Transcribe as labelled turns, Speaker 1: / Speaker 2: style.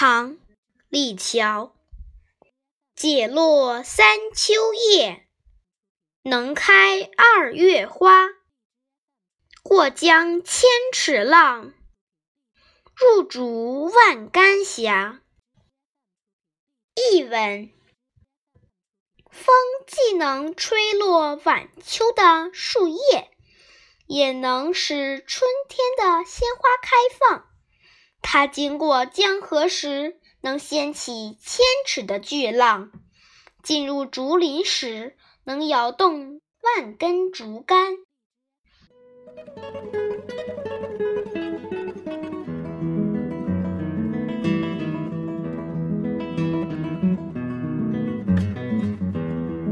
Speaker 1: 唐·李峤。解落三秋叶，能开二月花。过江千尺浪，入竹万竿斜。译文：风既能吹落晚秋的树叶，也能使春天的鲜花开放。它经过江河时，能掀起千尺的巨浪；进入竹林时，能摇动万根竹竿。